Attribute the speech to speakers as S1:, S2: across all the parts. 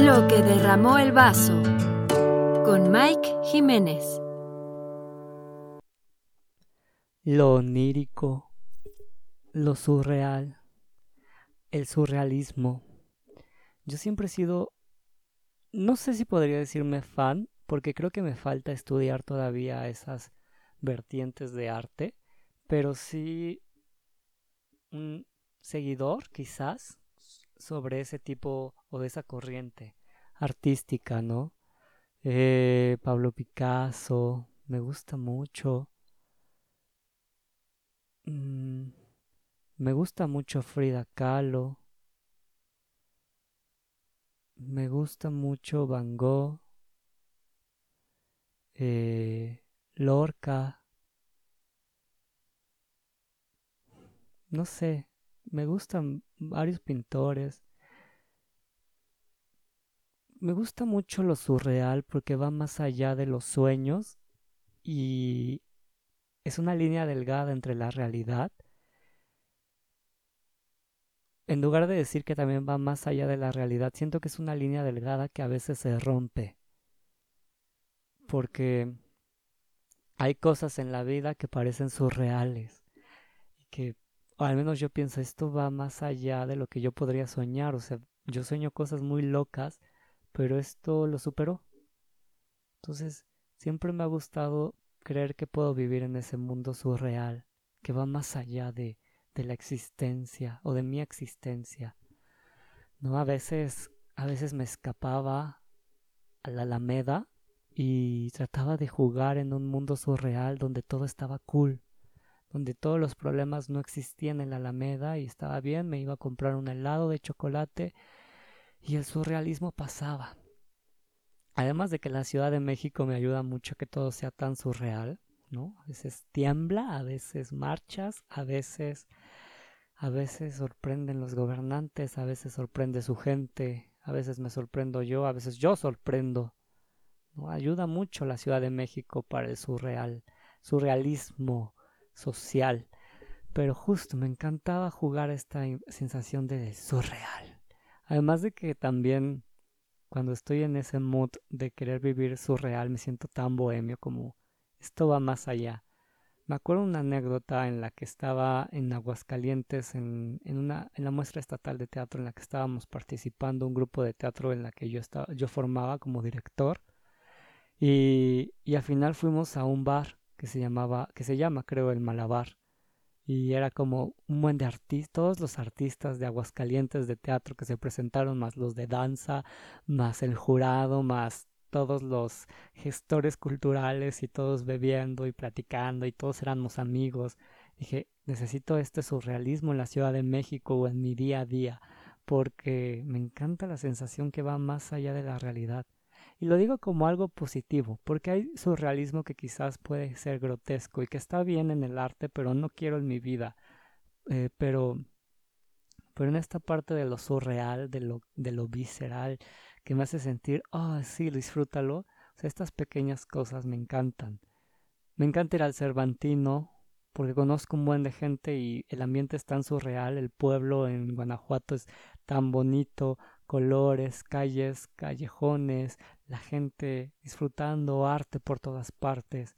S1: Lo que derramó el vaso con Mike Jiménez.
S2: Lo onírico, lo surreal, el surrealismo. Yo siempre he sido, no sé si podría decirme fan, porque creo que me falta estudiar todavía esas vertientes de arte, pero sí un seguidor quizás sobre ese tipo o de esa corriente artística, ¿no? Eh, Pablo Picasso, me gusta mucho. Mm, me gusta mucho Frida Kahlo. Me gusta mucho Van Gogh. Eh, Lorca. No sé, me gustan varios pintores. Me gusta mucho lo surreal porque va más allá de los sueños y es una línea delgada entre la realidad. En lugar de decir que también va más allá de la realidad, siento que es una línea delgada que a veces se rompe. Porque hay cosas en la vida que parecen surreales y que o al menos yo pienso, esto va más allá de lo que yo podría soñar. O sea, yo sueño cosas muy locas, pero esto lo superó. Entonces, siempre me ha gustado creer que puedo vivir en ese mundo surreal, que va más allá de, de la existencia o de mi existencia. No, a veces, a veces me escapaba a la Alameda y trataba de jugar en un mundo surreal donde todo estaba cool donde todos los problemas no existían en la Alameda y estaba bien, me iba a comprar un helado de chocolate y el surrealismo pasaba. Además de que la Ciudad de México me ayuda mucho a que todo sea tan surreal, ¿no? A veces tiembla, a veces marchas, a veces a veces sorprenden los gobernantes, a veces sorprende su gente, a veces me sorprendo yo, a veces yo sorprendo. ¿no? Ayuda mucho la Ciudad de México para el surreal, surrealismo, social. Pero justo me encantaba jugar esta sensación de surreal. Además de que también cuando estoy en ese mood de querer vivir surreal me siento tan bohemio como esto va más allá. Me acuerdo una anécdota en la que estaba en Aguascalientes en, en, una, en la muestra estatal de teatro en la que estábamos participando, un grupo de teatro en la que yo, estaba, yo formaba como director. Y, y al final fuimos a un bar que se llamaba, que se llama creo el Malabar. Y era como un buen de artistas, todos los artistas de Aguascalientes de teatro que se presentaron, más los de danza, más el jurado, más todos los gestores culturales y todos bebiendo y platicando y todos éramos amigos. Dije, necesito este surrealismo en la Ciudad de México o en mi día a día, porque me encanta la sensación que va más allá de la realidad. Y lo digo como algo positivo, porque hay surrealismo que quizás puede ser grotesco y que está bien en el arte, pero no quiero en mi vida. Eh, pero, pero en esta parte de lo surreal, de lo, de lo visceral, que me hace sentir, oh, sí, disfrútalo. Estas pequeñas cosas me encantan. Me encanta ir al Cervantino, porque conozco un buen de gente y el ambiente es tan surreal, el pueblo en Guanajuato es tan bonito, colores, calles, callejones, la gente disfrutando arte por todas partes.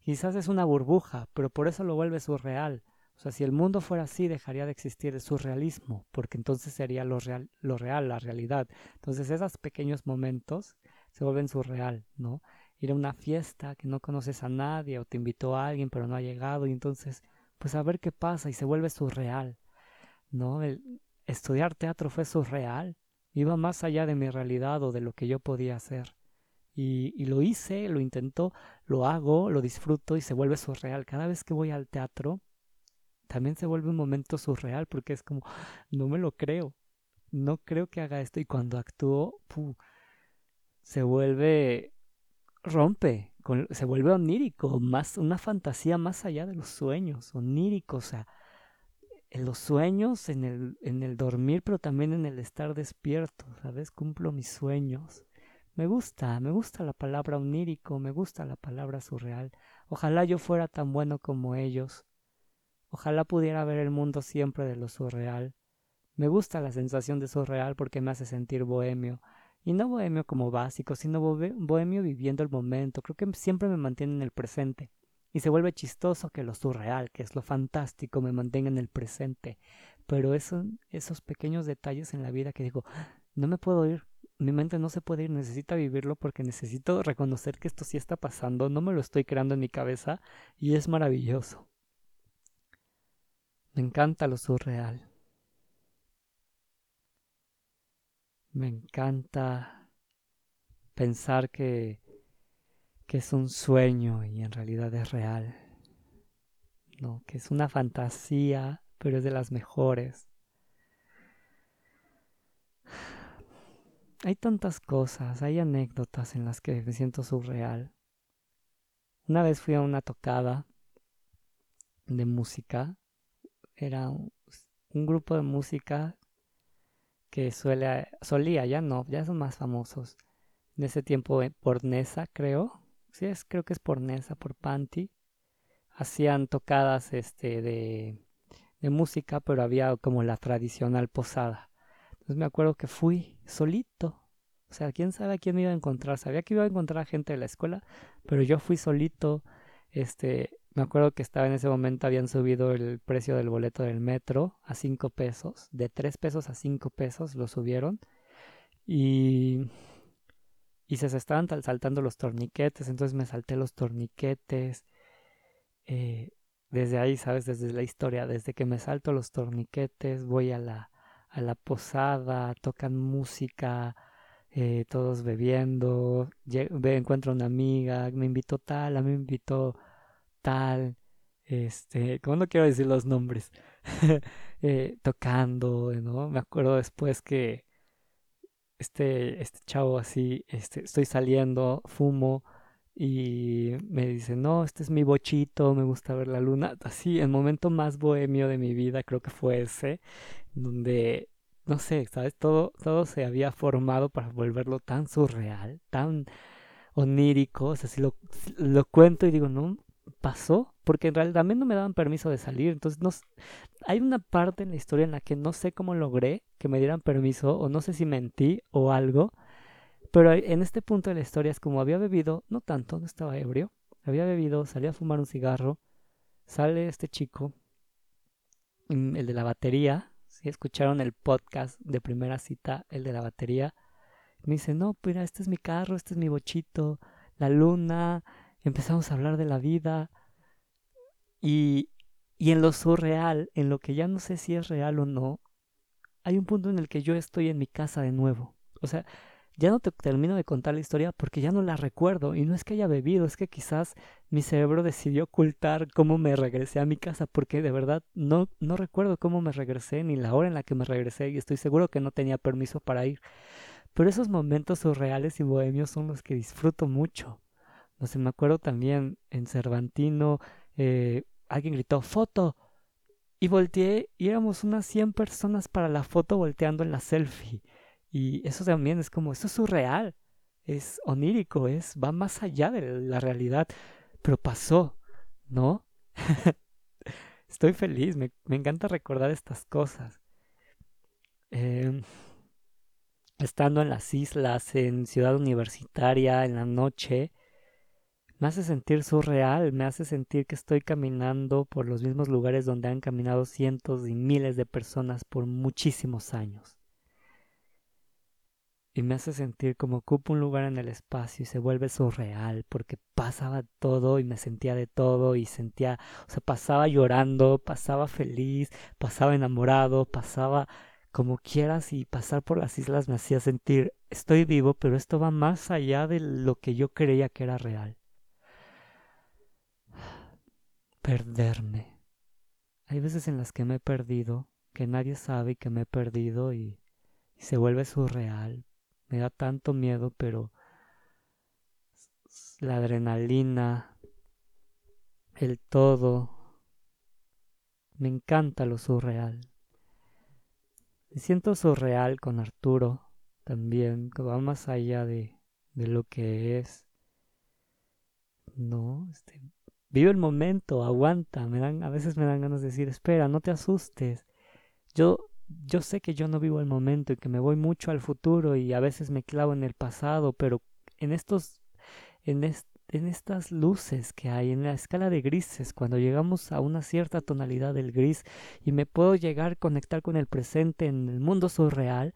S2: Quizás es una burbuja, pero por eso lo vuelve surreal. O sea, si el mundo fuera así, dejaría de existir el surrealismo, porque entonces sería lo real, lo real, la realidad. Entonces esos pequeños momentos se vuelven surreal, ¿no? Ir a una fiesta que no conoces a nadie o te invitó a alguien pero no ha llegado y entonces, pues a ver qué pasa y se vuelve surreal, ¿no? El estudiar teatro fue surreal, iba más allá de mi realidad o de lo que yo podía hacer. Y, y, lo hice, lo intento, lo hago, lo disfruto y se vuelve surreal. Cada vez que voy al teatro, también se vuelve un momento surreal porque es como, no me lo creo, no creo que haga esto. Y cuando actúo, se vuelve, rompe, se vuelve onírico, más, una fantasía más allá de los sueños, onírico, o sea, en los sueños, en el, en el dormir, pero también en el estar despierto, ¿sabes? Cumplo mis sueños. Me gusta, me gusta la palabra onírico, me gusta la palabra surreal. Ojalá yo fuera tan bueno como ellos. Ojalá pudiera ver el mundo siempre de lo surreal. Me gusta la sensación de surreal porque me hace sentir bohemio. Y no bohemio como básico, sino bohemio viviendo el momento. Creo que siempre me mantiene en el presente. Y se vuelve chistoso que lo surreal, que es lo fantástico, me mantenga en el presente. Pero eso, esos pequeños detalles en la vida que digo, no me puedo ir, mi mente no se puede ir, necesita vivirlo porque necesito reconocer que esto sí está pasando, no me lo estoy creando en mi cabeza y es maravilloso. Me encanta lo surreal. Me encanta pensar que, que es un sueño y en realidad es real. No, que es una fantasía, pero es de las mejores. Hay tantas cosas, hay anécdotas en las que me siento surreal. Una vez fui a una tocada de música. Era un, grupo de música que suele, solía, ya no, ya son más famosos. En ese tiempo eh, por Nesa, creo. Sí, es, creo que es por Nesa, por Panty. Hacían tocadas este, de, de música, pero había como la tradicional posada. Entonces me acuerdo que fui solito. O sea, quién sabe a quién iba a encontrar. Sabía que iba a encontrar gente de la escuela, pero yo fui solito. Este, me acuerdo que estaba en ese momento, habían subido el precio del boleto del metro a 5 pesos. De 3 pesos a 5 pesos lo subieron. Y, y se estaban saltando los torniquetes. Entonces me salté los torniquetes. Eh, desde ahí, ¿sabes? Desde la historia, desde que me salto los torniquetes, voy a la, a la posada, tocan música, eh, todos bebiendo, encuentro una amiga, me invitó tal, a mí me invitó tal, este, como no quiero decir los nombres, eh, tocando, ¿no? Me acuerdo después que este, este chavo así, este, estoy saliendo, fumo y me dice, no, este es mi bochito, me gusta ver la luna, así, el momento más bohemio de mi vida creo que fue ese, donde no sé, ¿sabes? Todo, todo se había formado para volverlo tan surreal, tan onírico. O sea, si lo, lo cuento y digo, no, pasó, porque en realidad también no me daban permiso de salir. Entonces, no, hay una parte en la historia en la que no sé cómo logré que me dieran permiso, o no sé si mentí o algo. Pero en este punto de la historia es como había bebido, no tanto, no estaba ebrio, había bebido, salí a fumar un cigarro, sale este chico, mm, el de la batería, si escucharon el podcast de primera cita, el de la batería, me dice, no, mira, este es mi carro, este es mi bochito, la luna, empezamos a hablar de la vida. Y, y en lo surreal, en lo que ya no sé si es real o no, hay un punto en el que yo estoy en mi casa de nuevo. O sea, ya no te termino de contar la historia porque ya no la recuerdo. Y no es que haya bebido, es que quizás mi cerebro decidió ocultar cómo me regresé a mi casa porque de verdad no, no recuerdo cómo me regresé ni la hora en la que me regresé y estoy seguro que no tenía permiso para ir. Pero esos momentos surreales y bohemios son los que disfruto mucho. No sé, me acuerdo también en Cervantino, eh, alguien gritó foto y volteé y éramos unas 100 personas para la foto volteando en la selfie. Y eso también es como, eso es surreal, es onírico, es, va más allá de la realidad, pero pasó, ¿no? Estoy feliz, me, encanta recordar estas cosas. Em, estando en las islas, en ciudad universitaria, en la noche, me hace sentir surreal, me hace sentir que estoy caminando por los mismos lugares donde han caminado cientos y miles de personas por muchísimos años y me hace sentir como ocupo un lugar en el espacio y se vuelve surreal porque pasaba todo y me sentía de todo y sentía, o sea, pasaba llorando, pasaba feliz, pasaba enamorado, pasaba como quieras y pasar por las islas me hacía sentir estoy vivo, pero esto va más allá de lo que yo creía que era real. Perderme. Hay veces en las que me he perdido, que nadie sabe que me he perdido y, se vuelve surreal, me da tanto miedo, pero la adrenalina, el todo, me encanta lo surreal. Me siento surreal con Arturo también, que va más allá de, de lo que es. No, este, vive el momento, aguanta, me dan, a veces me dan ganas de decir, espera, no te asustes. Yo yo sé que yo no vivo el momento y que me voy mucho al futuro y a veces me clavo en el pasado, pero en estos, en, en estas luces que hay, en la escala de grises, cuando llegamos a una cierta tonalidad del gris y me puedo llegar a conectar con el presente en el mundo surreal,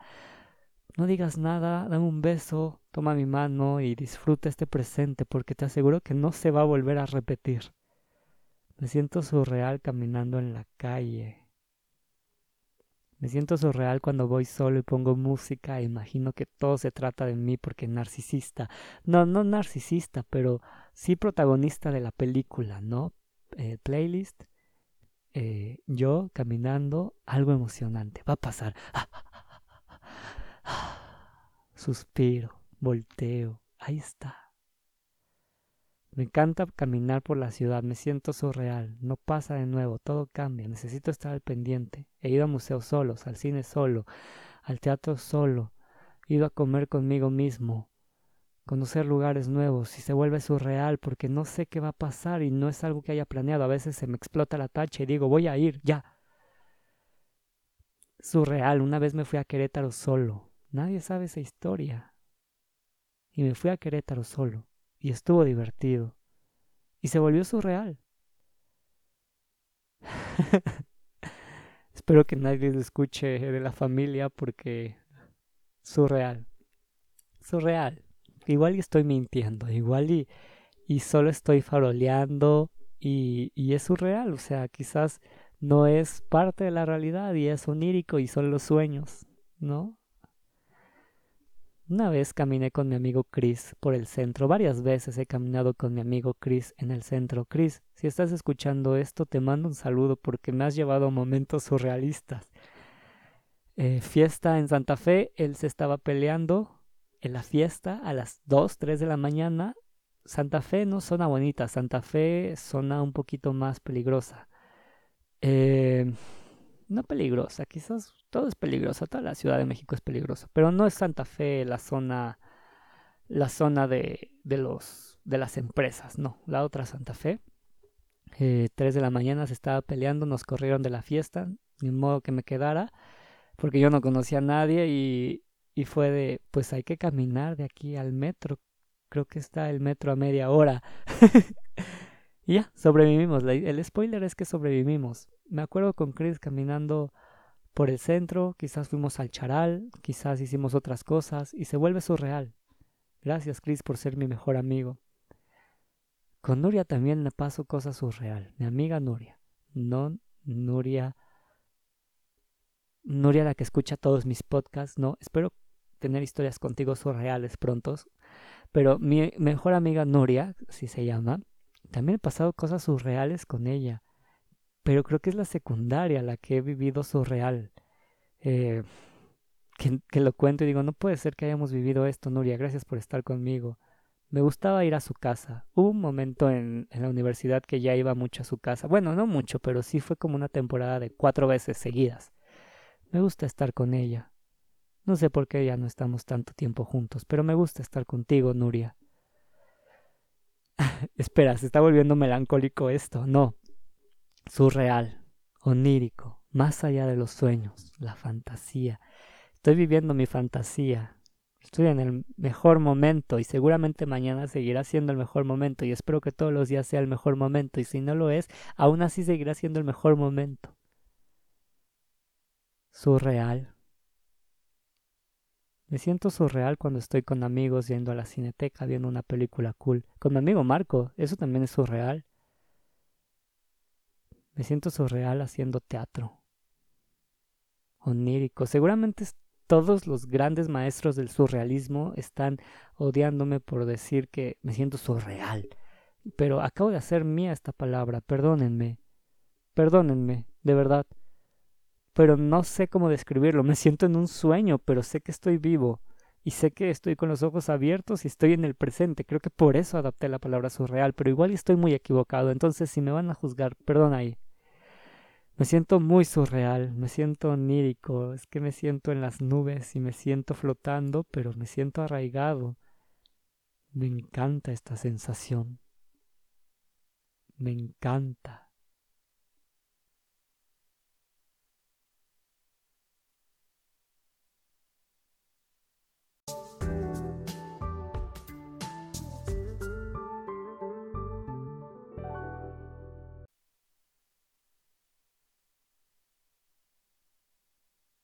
S2: no digas nada, dame un beso, toma mi mano y disfruta este presente porque te aseguro que no se va a volver a repetir. Me siento surreal caminando en la calle. Me siento surreal cuando voy solo y pongo música imagino que todo se trata de mí porque narcisista. No, no narcisista, pero sí protagonista de la película, ¿no? Eh, playlist. Eh, yo caminando, algo emocionante. Va a pasar. Suspiro, volteo. Ahí está. Me encanta caminar por la ciudad, me siento surreal, no pasa de nuevo, todo cambia, necesito estar al pendiente. He ido a museos solos, al cine solo, al teatro solo, he ido a comer conmigo mismo, conocer lugares nuevos y se vuelve surreal porque no sé qué va a pasar y no es algo que haya planeado. A veces se me explota la tacha y digo, voy a ir, ya. Surreal, una vez me fui a Querétaro solo, nadie sabe esa historia. Y me fui a Querétaro solo y estuvo divertido. Y se volvió surreal. Espero que nadie lo escuche de la familia porque surreal. Surreal. Igual y estoy mintiendo, igual y, y solo estoy faroleando y, y es surreal. O sea, quizás no es parte de la realidad y es onírico y son los sueños, ¿no? Una vez caminé con mi amigo Chris por el centro. Varias veces he caminado con mi amigo Chris en el centro. Chris, si estás escuchando esto, te mando un saludo porque me has llevado a momentos surrealistas. Eh, fiesta en Santa Fe, él se estaba peleando en la fiesta a las 2, 3 de la mañana. Santa Fe no zona bonita, Santa Fe zona un poquito más peligrosa. Eh, no peligrosa, quizás todo es peligroso, toda la Ciudad de México es peligrosa, pero no es Santa Fe la zona, la zona de, de los, de las empresas, no, la otra Santa Fe. Eh, tres de la mañana se estaba peleando, nos corrieron de la fiesta, ni modo que me quedara, porque yo no conocía a nadie y, y fue de, pues hay que caminar de aquí al metro, creo que está el metro a media hora. y ya, sobrevivimos, el spoiler es que sobrevivimos me acuerdo con Chris caminando por el centro, quizás fuimos al charal, quizás hicimos otras cosas y se vuelve surreal. Gracias Chris por ser mi mejor amigo. Con Nuria también me paso cosas surreal. Mi amiga Nuria. No Nuria. Nuria la que escucha todos mis podcasts. No, espero tener historias contigo surreales prontos. Pero mi mejor amiga Nuria, así se llama, también he pasado cosas surreales con ella pero creo que es la secundaria la que he vivido surreal. Eh, que, lo cuento y digo, no puede ser que hayamos vivido esto, Nuria, gracias por estar conmigo. Me gustaba ir a su casa. Hubo un momento en, en, la universidad que ya iba mucho a su casa. Bueno, no mucho, pero sí fue como una temporada de cuatro veces seguidas. Me gusta estar con ella. No sé por qué ya no estamos tanto tiempo juntos, pero me gusta estar contigo, Nuria. Espera, se está volviendo melancólico esto. No, surreal, onírico, más allá de los sueños, la fantasía. Estoy viviendo mi fantasía. Estoy en el mejor momento y seguramente mañana seguirá siendo el mejor momento y espero que todos los días sea el mejor momento y si no lo es, aún así seguirá siendo el mejor momento. Surreal. Me siento surreal cuando estoy con amigos yendo a la cineteca viendo una película cool. Con mi amigo Marco, eso también es surreal. Me siento surreal haciendo teatro. Onírico. Seguramente todos los grandes maestros del surrealismo están odiándome por decir que me siento surreal. Pero acabo de hacer mía esta palabra. Perdónenme. Perdónenme, de verdad. Pero no sé cómo describirlo. Me siento en un sueño, pero sé que estoy vivo. Y sé que estoy con los ojos abiertos y estoy en el presente. Creo que por eso adapté la palabra surreal, pero igual estoy muy equivocado. Entonces, si me van a juzgar, perdón ahí. Me siento muy surreal, me siento onírico, es que me siento en las nubes y me siento flotando, pero me siento arraigado. Me encanta esta sensación. Me encanta.